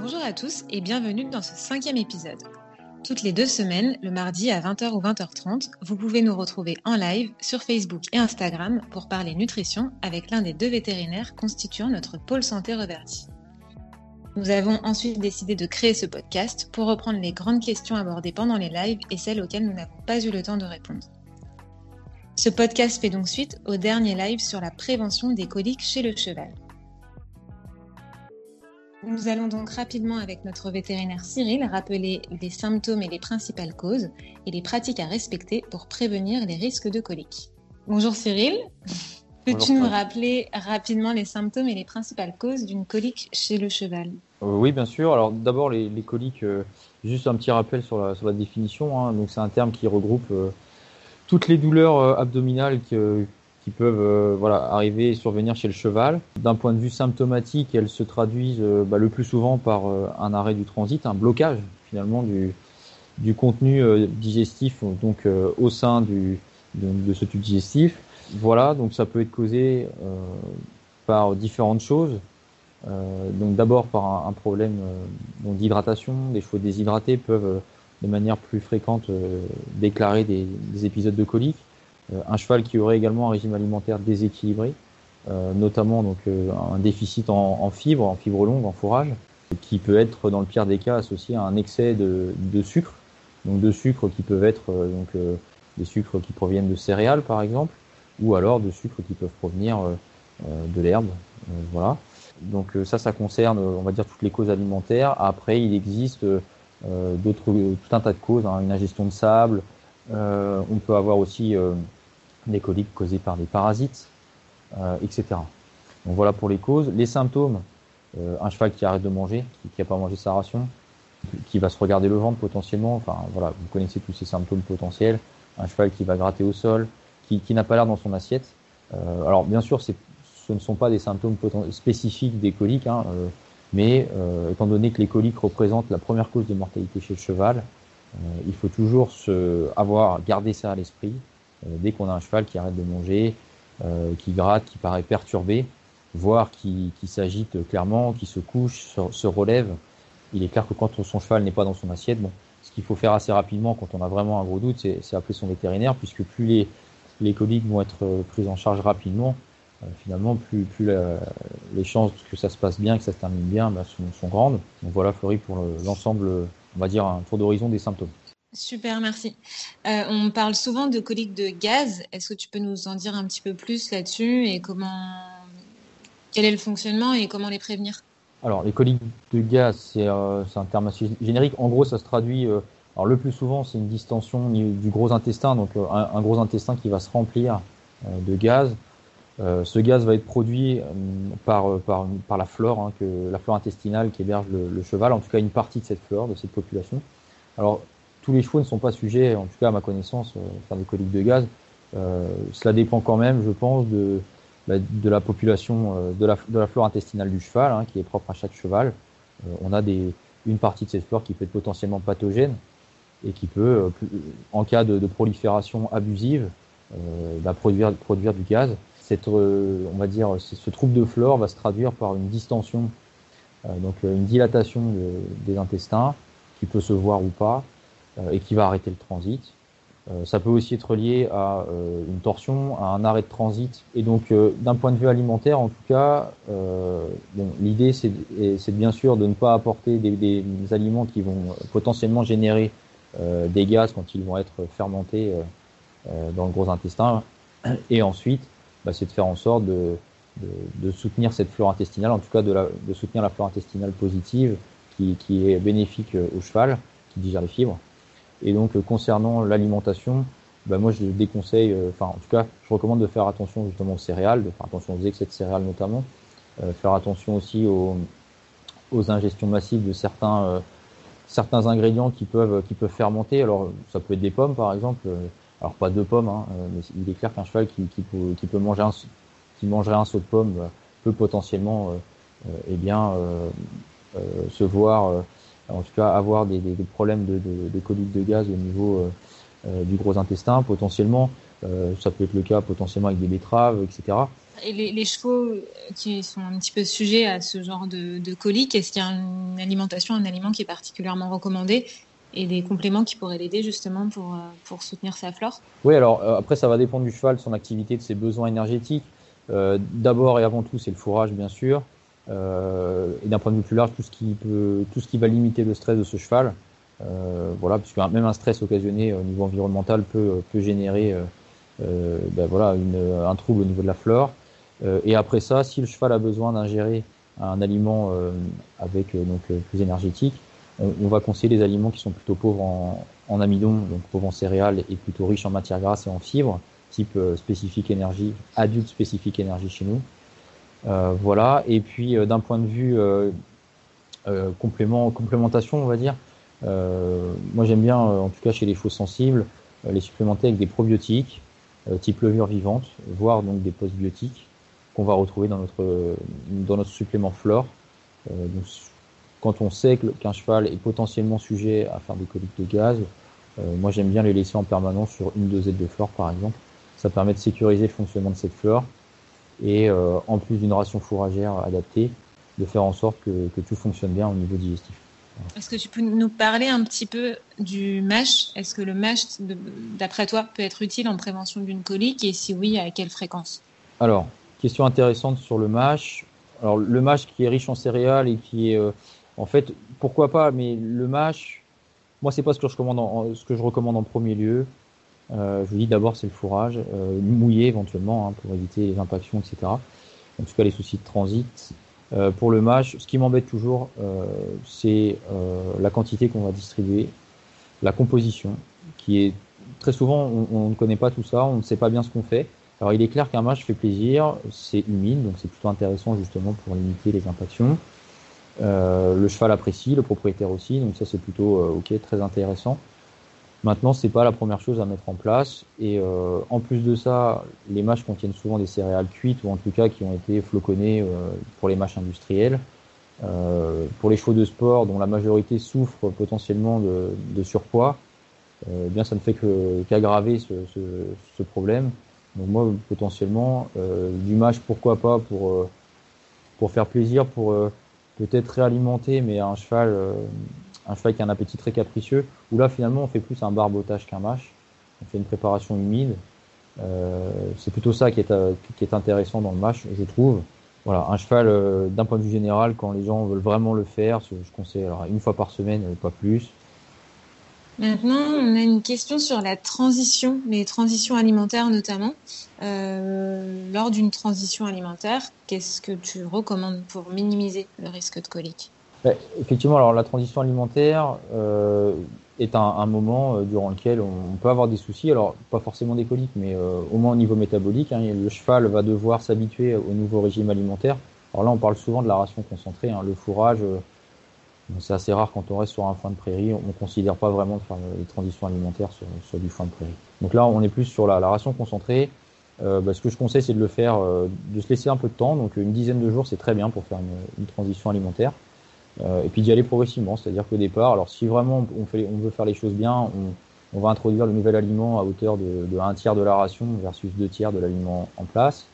Bonjour à tous et bienvenue dans ce cinquième épisode. Toutes les deux semaines, le mardi à 20h ou 20h30, vous pouvez nous retrouver en live sur Facebook et Instagram pour parler nutrition avec l'un des deux vétérinaires constituant notre pôle santé reverdi. Nous avons ensuite décidé de créer ce podcast pour reprendre les grandes questions abordées pendant les lives et celles auxquelles nous n'avons pas eu le temps de répondre. Ce podcast fait donc suite au dernier live sur la prévention des coliques chez le cheval. Nous allons donc rapidement avec notre vétérinaire Cyril rappeler les symptômes et les principales causes et les pratiques à respecter pour prévenir les risques de coliques. Bonjour Cyril, peux-tu nous rappeler rapidement les symptômes et les principales causes d'une colique chez le cheval? Euh, Oui, bien sûr. Alors d'abord les, coliques, euh, juste un petit rappel sur la, définition. Hein. Donc c'est un terme qui regroupe euh, toutes les douleurs abdominales que, qui peuvent euh, arriver et survenir chez le cheval. D'un point de vue symptomatique, elles se traduisent euh, bah, le plus souvent par euh, un arrêt du transit, un blocage finalement du, contenu digestif donc au sein de, ce tube digestif. Voilà, donc ça peut être causé par différentes choses. donc d'abord par un, problème d'hydratation. Des chevaux déshydratés peuvent de manière plus fréquente déclarer des, des, épisodes de colique. Euh, un cheval qui aurait également un régime alimentaire déséquilibré, euh, notamment donc euh, un déficit en, en fibres, en fibres longues, en fourrage, qui peut être dans le pire des cas associé à un excès de, de sucre, donc de sucres qui peuvent être donc des sucres qui proviennent de céréales par exemple, ou alors de sucres qui peuvent provenir de l'herbe, voilà. Donc ça, ça concerne, on va dire, toutes les causes alimentaires. Après, il existe d'autres, tout un tas de causes, hein, une ingestion de sable. on peut avoir aussi des coliques causées par des parasites, euh, etc. Donc voilà pour les causes. Les symptômes, euh, un cheval qui arrête de manger, qui n'a pas mangé sa ration, qui va se regarder le ventre potentiellement, enfin voilà, vous connaissez tous ces symptômes potentiels, un cheval qui va gratter au sol, qui, n'a pas l'air dans son assiette. Euh, alors bien sûr, ce ne sont pas des symptômes spécifiques des coliques, hein, mais étant donné que les coliques représentent la première cause de mortalité chez le cheval, il faut toujours se, avoir gardé ça à l'esprit dès qu'on a un cheval qui arrête de manger, euh, qui gratte, qui paraît perturbé, voire qui, s'agite clairement, qui se couche, se, relève, il est clair que quand son cheval n'est pas dans son assiette, bon, ce qu'il faut faire assez rapidement quand on a vraiment un gros doute, c'est appeler son vétérinaire, puisque plus les, les coliques vont être euh, prises en charge rapidement, finalement, plus, les chances que ça se passe bien, que ça se termine bien, bah, sont, sont, grandes. Donc voilà, Fleury, pour l'ensemble, on va dire un tour d'horizon des symptômes. Super, merci. Euh, on parle souvent de coliques de gaz. Est-ce que tu peux nous en dire un petit peu plus là-dessus et comment, quel est le fonctionnement et comment les prévenir? Alors, les coliques de gaz, c'est euh, un terme assez générique. En gros, ça se traduit. Euh, alors, le plus souvent, c'est une distension du gros intestin, donc un, gros intestin qui va se remplir de gaz. ce gaz va être produit par, par, la flore, hein, la flore intestinale qui héberge le, le, cheval, en tout cas une partie de cette flore, de cette population. Alors, tous les chevaux ne sont pas sujets, en tout cas à ma connaissance, euh, à faire des coliques de gaz. Euh, cela dépend quand même, je pense, de, bah, de la population, euh, de, la, flore intestinale du cheval, hein, qui est propre à chaque cheval. on a des, une partie de cette flore qui peut être potentiellement pathogène et qui peut, en cas de, prolifération abusive, bah, produire, produire du gaz. Cette, on va dire, ce trouble de flore va se traduire par une distension, donc une dilatation des intestins, qui peut se voir ou pas, et qui va arrêter le transit. Euh, ça peut aussi être lié à euh, une torsion, à un arrêt de transit. Et donc, d'un point de vue alimentaire, en tout cas, l'idée, c'est bien sûr de ne pas apporter des, aliments qui vont potentiellement générer des gaz quand ils vont être fermentés dans le gros intestin. Et ensuite, bah, c'est de faire en sorte de, soutenir cette flore intestinale, en tout cas de, soutenir la flore intestinale positive qui est bénéfique au cheval, qui digère les fibres. Et donc euh, concernant l'alimentation, bah, moi je déconseille, euh, enfin en tout cas je recommande de faire attention justement aux céréales, de faire attention aux excès de céréales notamment, euh, faire attention aussi aux, aux ingestions massives de certains certains ingrédients qui peuvent qui peuvent fermenter. Alors ça peut être des pommes par exemple, alors pas deux pommes, hein, mais il est clair qu'un cheval qui, qui, peut, qui peut manger un qui mangerait un saut de pommes bah, peut potentiellement eh bien se voir en tout cas avoir des, des, problèmes de, de, de, colique de gaz au niveau euh, euh, du gros intestin potentiellement. Euh, ça peut être le cas potentiellement avec des betteraves, etc. Et les, chevaux qui sont un petit peu sujets à ce genre de, de colique, est-ce qu'il y a une alimentation, un aliment qui est particulièrement recommandé et des compléments qui pourraient l'aider justement pour, pour soutenir sa flore? Oui, alors euh, après ça va dépendre du cheval, de son activité, de ses besoins énergétiques. Euh, D'abord et avant tout, c'est le fourrage bien sûr. Euh, et d'un point de vue plus large, tout ce qui peut, tout ce qui va limiter le stress de ce cheval. Euh, voilà, puisque même un stress occasionné au niveau environnemental peut, peut générer ben voilà, une, un trouble au niveau de la flore. et après ça, si le cheval a besoin d'ingérer un aliment avec donc plus énergétique, on, va conseiller les aliments qui sont plutôt pauvres en, en, amidon, donc pauvres en céréales et plutôt riches en matières grasses et en fibres, type euh, spécifique énergie, adulte spécifique énergie chez nous. Euh, voilà. Et puis euh, d'un point de vue complément, complémentation, on va dire, moi j'aime bien, en tout cas chez les faux sensibles, les supplémenter avec des probiotiques type levure vivante, voire donc des postbiotiques qu'on va retrouver dans notre dans notre supplément flore. donc quand on sait qu'un cheval est potentiellement sujet à faire des coliques de gaz, euh, moi j'aime bien les laisser en permanence sur une dosette de flore par exemple. Ça permet de sécuriser le fonctionnement de cette flore et euh, en plus d'une ration fourragère adaptée, de faire en sorte que, tout fonctionne bien au niveau digestif. Est-ce que tu peux nous parler un petit peu du MASH? Est-ce que le MASH, d'après toi, peut être utile en prévention d'une colique? Et si oui, à quelle fréquence? Alors, question intéressante sur le MASH. Alors, le MASH qui est riche en céréales et qui est euh, en fait, pourquoi pas, mais le MASH, moi, c'est pas ce que je recommande en, ce que je recommande en premier lieu. Euh, je vous dis d'abord, c'est le fourrage, euh, mouillé éventuellement, hein, pour éviter les impactions, etc. En tout cas, les soucis de transit. Euh, pour le MASH, ce qui m'embête toujours, c'est la quantité qu'on va distribuer, la composition, qui est très souvent, on, ne connaît pas tout ça, on ne sait pas bien ce qu'on fait. Alors, il est clair qu'un MASH fait plaisir, c'est humide, donc c'est plutôt intéressant justement pour limiter les impactions. Le cheval apprécie, le propriétaire aussi, donc ça c'est plutôt ok, très intéressant. Maintenant, c'est pas la première chose à mettre en place. Et euh, en plus de ça, les mâches contiennent souvent des céréales cuites ou en tout cas qui ont été floconnées pour les mâches industrielles. pour les chevaux de sport, dont la majorité souffre potentiellement de, de surpoids, eh bien ça ne fait qu'aggraver ce, ce, ce, problème. Donc moi, potentiellement, du mâche, pourquoi pas pour pour faire plaisir, pour peut-être réalimenté, mais un cheval, euh, un cheval qui a un appétit très capricieux, où là finalement on fait plus un barbotage qu'un mâche, on fait une préparation humide. Euh, c'est plutôt ça qui est, euh, qui est intéressant dans le mâche, je trouve. Voilà, un cheval, d'un point de vue général, quand les gens veulent vraiment le faire, je conseille une fois par semaine, pas plus. Maintenant, on a une question sur la transition, les transitions alimentaires notamment. Euh, lors d'une transition alimentaire, qu'est-ce que tu recommandes pour minimiser le risque de colique? Effectivement, alors la transition alimentaire euh, est un, un moment euh, durant lequel on, peut avoir des soucis. Alors pas forcément des coliques, mais euh, au moins au niveau métabolique. Hein, le cheval va devoir s'habituer au nouveau régime alimentaire. Alors là, on parle souvent de la ration concentrée, hein, le fourrage. Euh, c'est assez rare quand on reste sur un foin de prairie, on ne considère pas vraiment de faire les transitions alimentaires sur, sur, du foin de prairie. Donc là, on est plus sur la, la ration concentrée. Euh, bah, ce que je conseille, c'est de le faire, euh, de se laisser un peu de temps. Donc une dizaine de jours, c'est très bien pour faire une, une transition alimentaire. Euh, et puis d'y aller progressivement, c'est-à-dire qu'au départ, alors si vraiment on, veut faire les choses bien, on, va introduire le nouvel aliment à hauteur de, de un tiers de la ration versus deux tiers de l'aliment en place.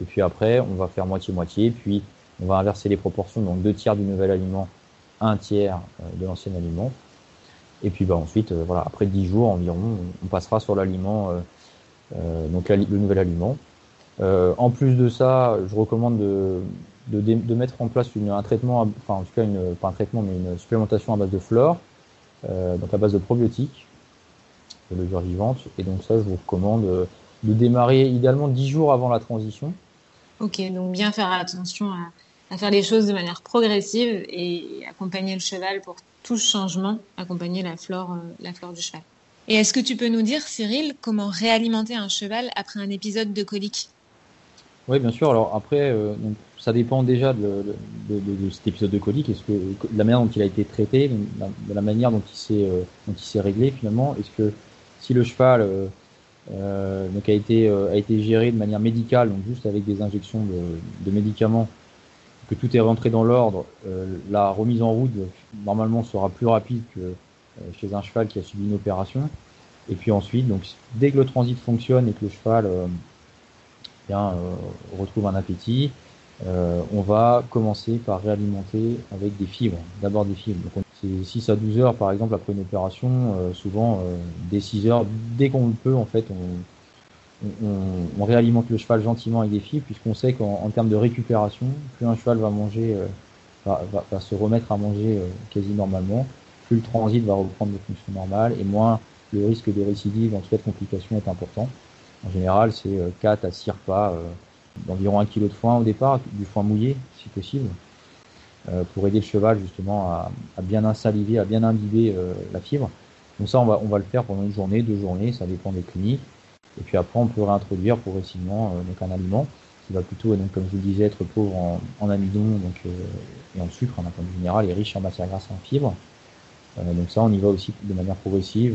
Et puis après, on va faire moitié-moitié, puis on va inverser les proportions, donc deux tiers du nouvel aliment un tiers euh, de l'ancien aliment. Et puis bah, ensuite, euh, voilà, après 10 jours environ, on passera sur l'aliment, donc le nouvel aliment. en plus de ça, je recommande de, de, de, mettre en place une, un traitement, enfin en tout cas une, pas un traitement, mais une supplémentation à base de flore, euh, donc à base de probiotiques, de levure vivante. Et donc ça, je vous recommande de démarrer idéalement 10 jours avant la transition. Ok, donc bien faire attention à, à faire les choses de manière progressive et accompagner le cheval pour tout changement, accompagner la flore, euh, la flore du cheval. Et est-ce que tu peux nous dire, Cyril, comment réalimenter un cheval après un épisode de colique? Oui, bien sûr. Alors après, euh, donc, ça dépend déjà de, cet épisode de colique. Est-ce que de la manière dont il a été traité, de la manière dont il s'est euh, dont il s'est réglé finalement, est-ce que si le cheval euh, euh, donc a été a été géré de manière médicale, donc juste avec des injections de, médicaments que tout est rentré dans l'ordre, la remise en route normalement sera plus rapide que chez un cheval qui a subi une opération. Et puis ensuite, donc dès que le transit fonctionne et que le cheval retrouve un appétit, on va commencer par réalimenter avec des fibres, d'abord des fibres. Donc, c'est 6 à 12 heures par exemple après une opération, souvent dès 6 heures, dès qu'on le peut en fait, on, réalimente le cheval gentiment avec des fibres puisqu'on sait qu'en termes de récupération, plus un cheval va manger, va, se remettre à manger quasi normalement, plus le transit va reprendre des fonctions normales et moins le risque de récidive, en tout cas de complications, est important. En général, c'est 4 euh, à 6 repas euh, d'environ 1 kg de foin au départ, du foin mouillé si possible, euh, pour aider le cheval justement à, bien insaliver, à bien imbiber la fibre. Donc ça, on va, on va le faire pendant une journée, deux journées, ça dépend des cliniques. Et puis après, on peut réintroduire progressivement donc un aliment qui va plutôt, comme je vous disais, être pauvre en, en amidon donc, et en sucre, en point de vue général, et riche en matière grasse et en fibres. Euh, donc ça, on y va aussi de manière progressive.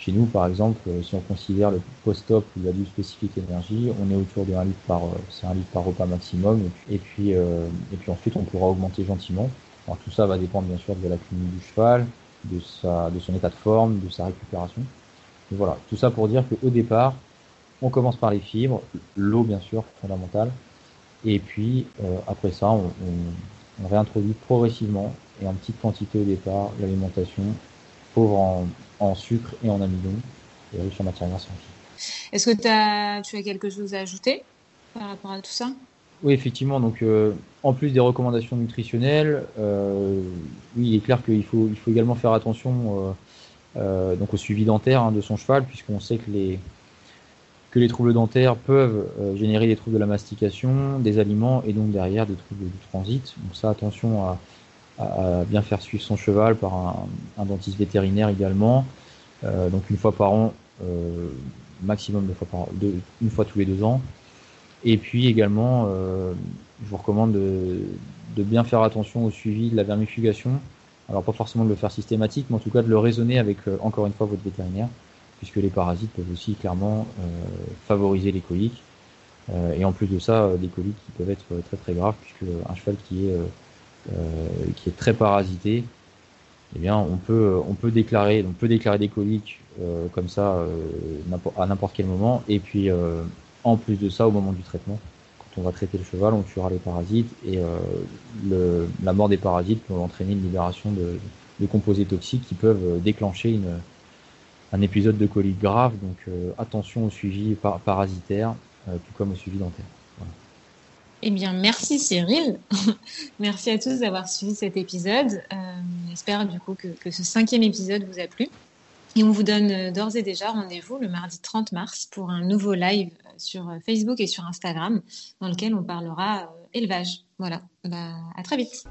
Euh, chez nous, par exemple, euh, si on considère le post-op où il y a du spécifique énergie, on est autour de 1 litre par, c'est un litre par repas maximum. Et puis, et puis ensuite, on pourra augmenter gentiment. Alors, tout ça va dépendre bien sûr de la clinique du cheval, de, sa, de son état de forme, de sa récupération. Et voilà, tout ça pour dire qu'au départ, on commence par les fibres, l'eau bien sûr, fondamentale. Et puis après ça, on, on réintroduit progressivement et en petite quantité au départ l'alimentation pauvre en, sucre et en amidon et riche en matières grasses Est-ce que as, tu as quelque chose à ajouter par rapport à tout ça? Oui, effectivement. Donc, euh, en plus des recommandations nutritionnelles, euh, oui, il est clair qu'il faut, il faut également faire attention euh, donc au suivi dentaire hein, de son cheval, puisqu'on sait que les, que les troubles dentaires peuvent générer des troubles de la mastication, des aliments et donc derrière des troubles du transit. Donc ça, attention à, à bien faire suivre son cheval par un, dentiste vétérinaire également. Euh, donc une fois par an, euh, maximum deux fois par an, une fois tous les deux ans. Et puis également, euh, je vous recommande de, bien faire attention au suivi de la vermifugation. Alors pas forcément de le faire systématique, mais en tout cas de le raisonner avec encore une fois votre vétérinaire, puisque les parasites peuvent aussi clairement favoriser les coliques. et en plus de ça, des coliques qui peuvent être très très graves, puisque un cheval qui est qui est très parasité, eh bien, on peut, on peut déclarer, on peut déclarer des coliques euh, comme ça euh, à n'importe quel moment. Et puis, en plus de ça, au moment du traitement, quand on va traiter le cheval, on tuera les parasites et la mort des parasites peut entraîner une libération de, composés toxiques qui peuvent déclencher une, un épisode de colique grave. Donc, attention au suivi parasitaire, tout comme au suivi dentaire. Eh bien, merci Cyril. merci à tous d'avoir suivi cet épisode. Euh, J'espère du coup que, ce cinquième épisode vous a plu. Et on vous donne euh, d'ores et déjà rendez-vous le mardi 30 mars pour un nouveau live euh, sur euh, Facebook et sur Instagram dans lequel on parlera élevage. Voilà, bah, à très vite.